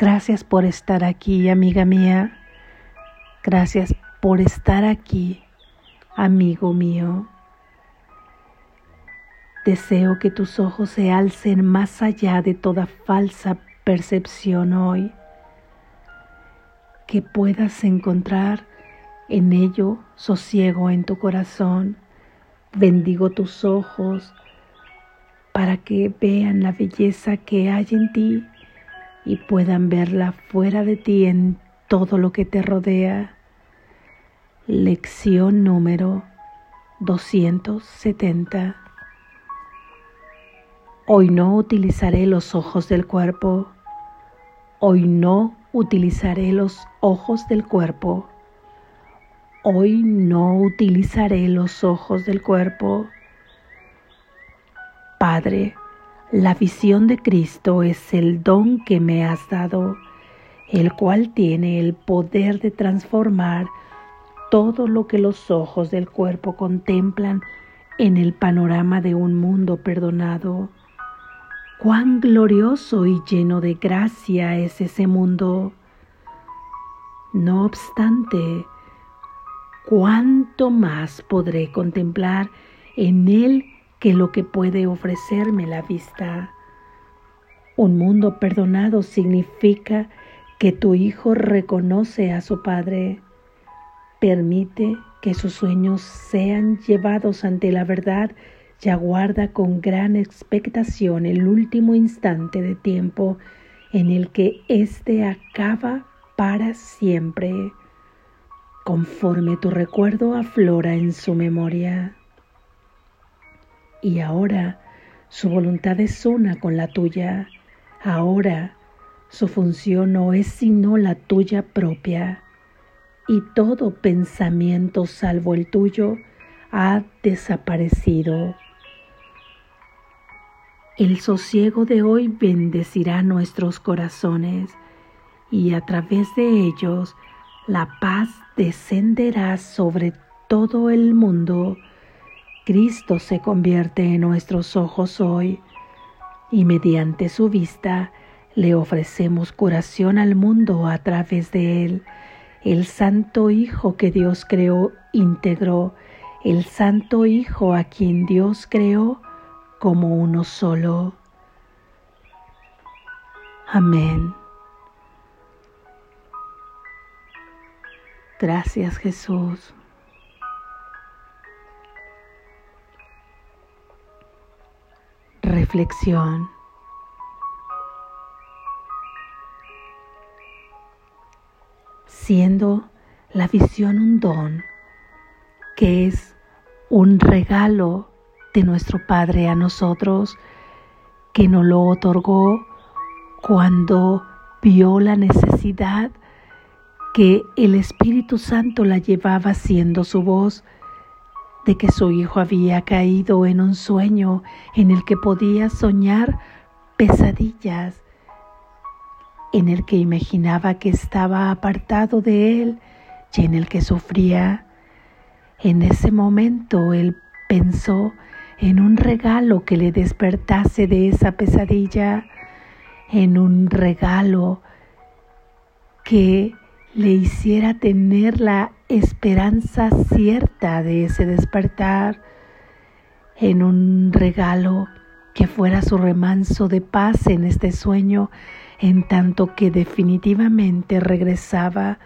Gracias por estar aquí, amiga mía. Gracias por estar aquí, amigo mío. Deseo que tus ojos se alcen más allá de toda falsa percepción hoy, que puedas encontrar en ello sosiego en tu corazón. Bendigo tus ojos para que vean la belleza que hay en ti y puedan verla fuera de ti en todo lo que te rodea. Lección número 270. Hoy no utilizaré los ojos del cuerpo. Hoy no utilizaré los ojos del cuerpo. Hoy no utilizaré los ojos del cuerpo. Padre, la visión de Cristo es el don que me has dado, el cual tiene el poder de transformar todo lo que los ojos del cuerpo contemplan en el panorama de un mundo perdonado. Cuán glorioso y lleno de gracia es ese mundo. No obstante, cuánto más podré contemplar en él que lo que puede ofrecerme la vista. Un mundo perdonado significa que tu hijo reconoce a su padre, permite que sus sueños sean llevados ante la verdad y aguarda con gran expectación el último instante de tiempo en el que éste acaba para siempre conforme tu recuerdo aflora en su memoria. Y ahora su voluntad es una con la tuya. Ahora su función no es sino la tuya propia. Y todo pensamiento salvo el tuyo ha desaparecido. El sosiego de hoy bendecirá nuestros corazones y a través de ellos la paz descenderá sobre todo el mundo. Cristo se convierte en nuestros ojos hoy y mediante su vista le ofrecemos curación al mundo a través de él. El Santo Hijo que Dios creó íntegro, el Santo Hijo a quien Dios creó como uno solo. Amén. Gracias Jesús. Reflexión. Siendo la visión un don, que es un regalo de nuestro Padre a nosotros, que nos lo otorgó cuando vio la necesidad que el Espíritu Santo la llevaba siendo su voz, de que su hijo había caído en un sueño en el que podía soñar pesadillas, en el que imaginaba que estaba apartado de él y en el que sufría. En ese momento él pensó en un regalo que le despertase de esa pesadilla, en un regalo que le hiciera tener la esperanza cierta de ese despertar en un regalo que fuera su remanso de paz en este sueño, en tanto que definitivamente regresaba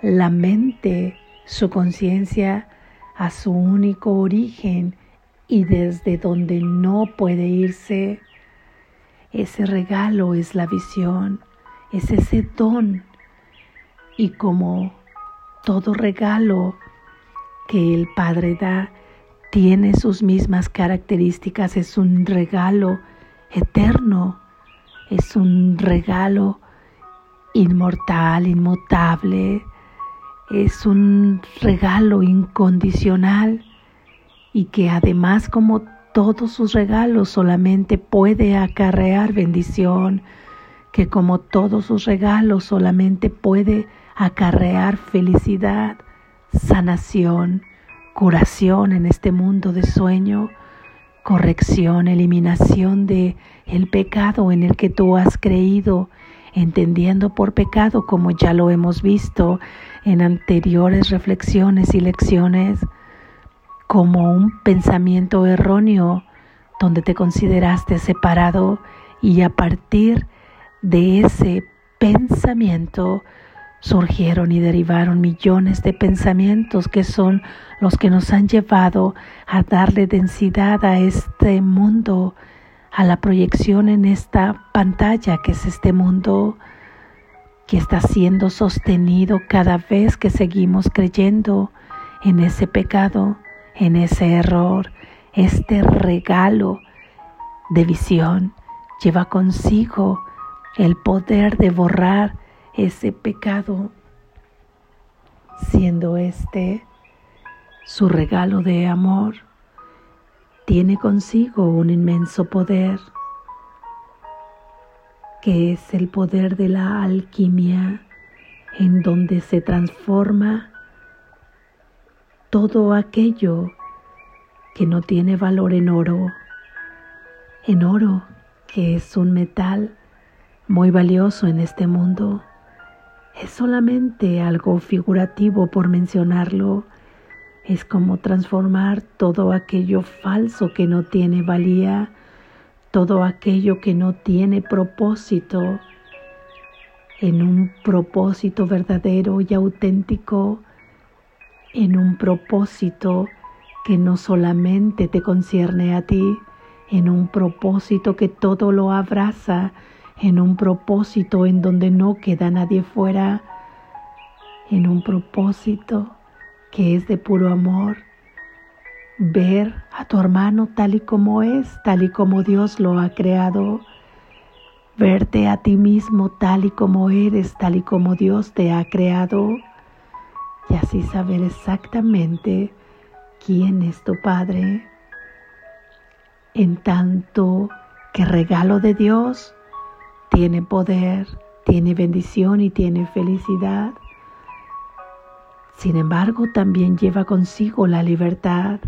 la mente, su conciencia a su único origen y desde donde no puede irse. Ese regalo es la visión, es ese don y como todo regalo que el Padre da tiene sus mismas características, es un regalo eterno, es un regalo inmortal, inmutable, es un regalo incondicional y que además como todos sus regalos solamente puede acarrear bendición, que como todos sus regalos solamente puede acarrear felicidad, sanación, curación en este mundo de sueño, corrección, eliminación de el pecado en el que tú has creído, entendiendo por pecado, como ya lo hemos visto en anteriores reflexiones y lecciones, como un pensamiento erróneo donde te consideraste separado y a partir de ese pensamiento surgieron y derivaron millones de pensamientos que son los que nos han llevado a darle densidad a este mundo, a la proyección en esta pantalla que es este mundo que está siendo sostenido cada vez que seguimos creyendo en ese pecado, en ese error, este regalo de visión. Lleva consigo el poder de borrar ese pecado, siendo este su regalo de amor, tiene consigo un inmenso poder, que es el poder de la alquimia, en donde se transforma todo aquello que no tiene valor en oro, en oro que es un metal muy valioso en este mundo es solamente algo figurativo por mencionarlo. Es como transformar todo aquello falso que no tiene valía, todo aquello que no tiene propósito, en un propósito verdadero y auténtico, en un propósito que no solamente te concierne a ti, en un propósito que todo lo abraza, en un propósito en donde no queda nadie fuera, en un propósito que es de puro amor. Ver a tu hermano tal y como es, tal y como Dios lo ha creado. Verte a ti mismo tal y como eres, tal y como Dios te ha creado. Y así saber exactamente quién es tu Padre. En tanto que regalo de Dios tiene poder, tiene bendición y tiene felicidad. Sin embargo, también lleva consigo la libertad.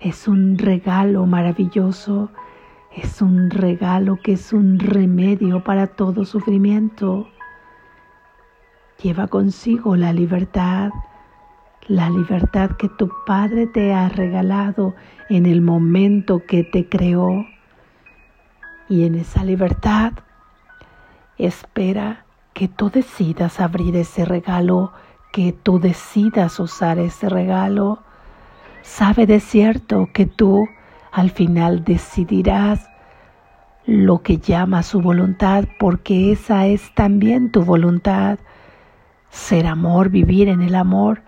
Es un regalo maravilloso, es un regalo que es un remedio para todo sufrimiento. Lleva consigo la libertad, la libertad que tu Padre te ha regalado en el momento que te creó. Y en esa libertad espera que tú decidas abrir ese regalo, que tú decidas usar ese regalo. Sabe de cierto que tú al final decidirás lo que llama su voluntad, porque esa es también tu voluntad. Ser amor, vivir en el amor,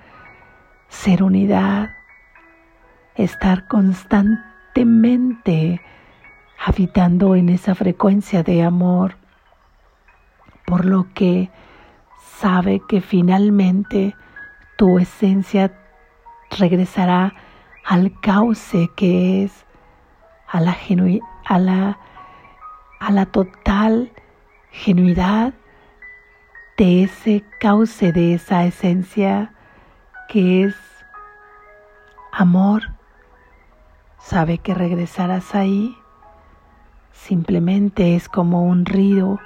ser unidad, estar constantemente habitando en esa frecuencia de amor por lo que sabe que finalmente tu esencia regresará al cauce que es a la, a la, a la total genuidad de ese cauce, de esa esencia que es amor. Sabe que regresarás ahí. Simplemente es como un río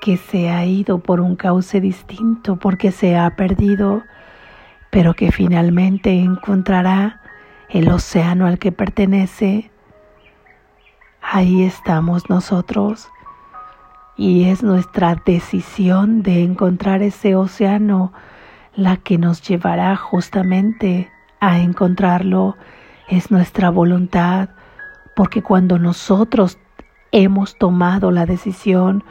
que se ha ido por un cauce distinto porque se ha perdido, pero que finalmente encontrará el océano al que pertenece. Ahí estamos nosotros y es nuestra decisión de encontrar ese océano la que nos llevará justamente a encontrarlo. Es nuestra voluntad, porque cuando nosotros hemos tomado la decisión,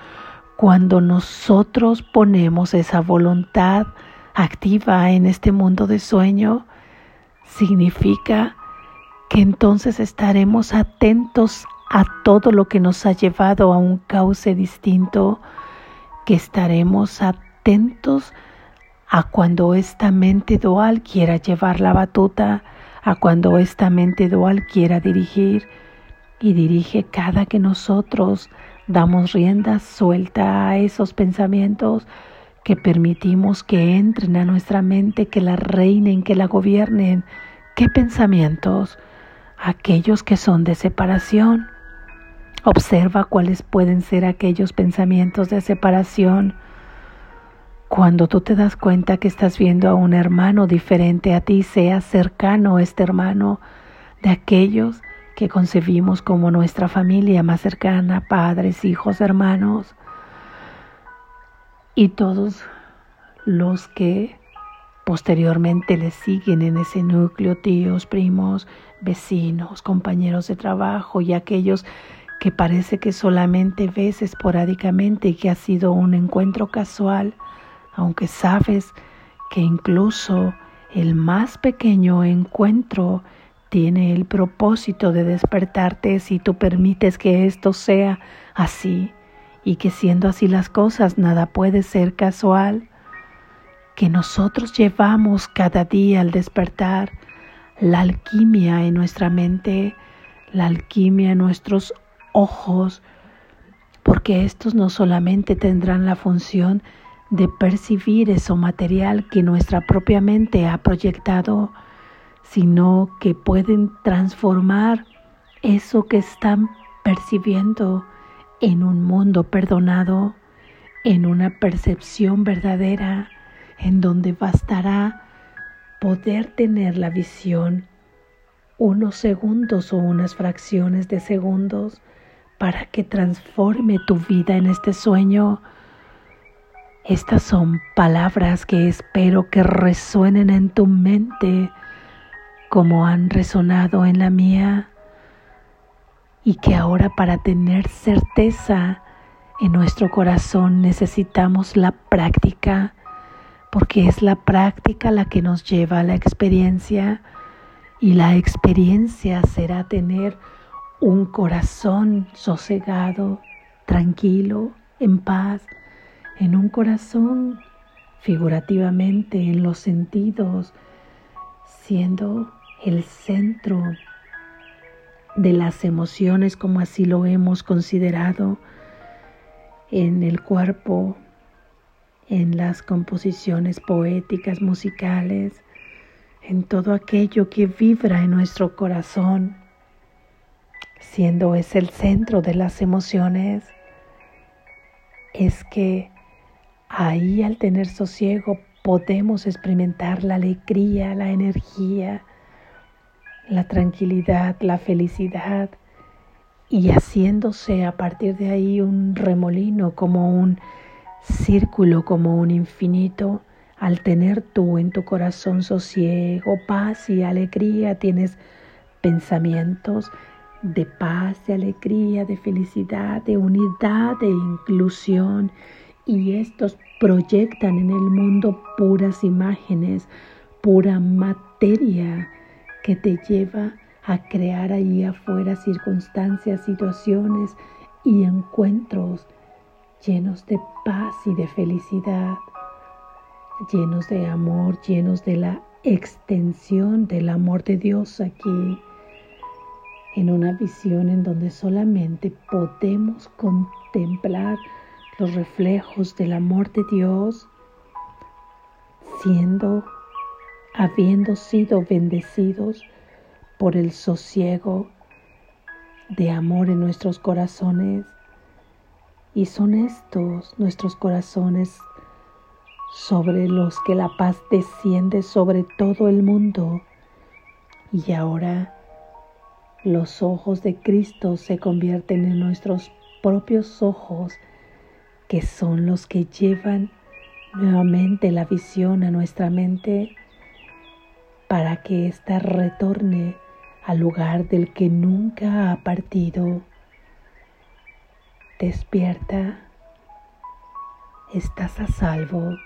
cuando nosotros ponemos esa voluntad activa en este mundo de sueño, significa que entonces estaremos atentos a todo lo que nos ha llevado a un cauce distinto, que estaremos atentos a cuando esta mente dual quiera llevar la batuta, a cuando esta mente dual quiera dirigir y dirige cada que nosotros damos rienda suelta a esos pensamientos que permitimos que entren a nuestra mente, que la reinen, que la gobiernen. ¿Qué pensamientos? Aquellos que son de separación, Observa cuáles pueden ser aquellos pensamientos de separación cuando tú te das cuenta que estás viendo a un hermano diferente a ti, sea cercano este hermano de aquellos que concebimos como nuestra familia más cercana, padres, hijos, hermanos, y todos los que posteriormente le siguen en ese núcleo, tíos, primos, vecinos, compañeros de trabajo y aquellos que parece que solamente ves esporádicamente y que ha sido un encuentro casual, aunque sabes que incluso el más pequeño encuentro tiene el propósito de despertarte si tú permites que esto sea así y que siendo así las cosas nada puede ser casual, que nosotros llevamos cada día al despertar la alquimia en nuestra mente, la alquimia en nuestros ojos, porque estos no solamente tendrán la función de percibir eso material que nuestra propia mente ha proyectado, sino que pueden transformar eso que están percibiendo en un mundo perdonado, en una percepción verdadera, en donde bastará poder tener la visión unos segundos o unas fracciones de segundos para que transforme tu vida en este sueño. Estas son palabras que espero que resuenen en tu mente como han resonado en la mía y que ahora para tener certeza en nuestro corazón necesitamos la práctica porque es la práctica la que nos lleva a la experiencia y la experiencia será tener un corazón sosegado, tranquilo, en paz, en un corazón figurativamente en los sentidos, siendo el centro de las emociones como así lo hemos considerado en el cuerpo, en las composiciones poéticas, musicales, en todo aquello que vibra en nuestro corazón, siendo es el centro de las emociones, es que ahí al tener sosiego podemos experimentar la alegría, la energía, la tranquilidad, la felicidad y haciéndose a partir de ahí un remolino como un círculo como un infinito, al tener tú en tu corazón sosiego, paz y alegría, tienes pensamientos de paz, de alegría, de felicidad, de unidad, de inclusión, y estos proyectan en el mundo puras imágenes, pura materia que te lleva a crear ahí afuera circunstancias, situaciones y encuentros llenos de paz y de felicidad, llenos de amor, llenos de la extensión del amor de Dios aquí, en una visión en donde solamente podemos contemplar los reflejos del amor de Dios, siendo, habiendo sido bendecidos por el sosiego de amor en nuestros corazones y son estos nuestros corazones sobre los que la paz desciende sobre todo el mundo. Y ahora los ojos de Cristo se convierten en nuestros propios ojos, que son los que llevan nuevamente la visión a nuestra mente para que ésta retorne al lugar del que nunca ha partido. Despierta, estás a salvo.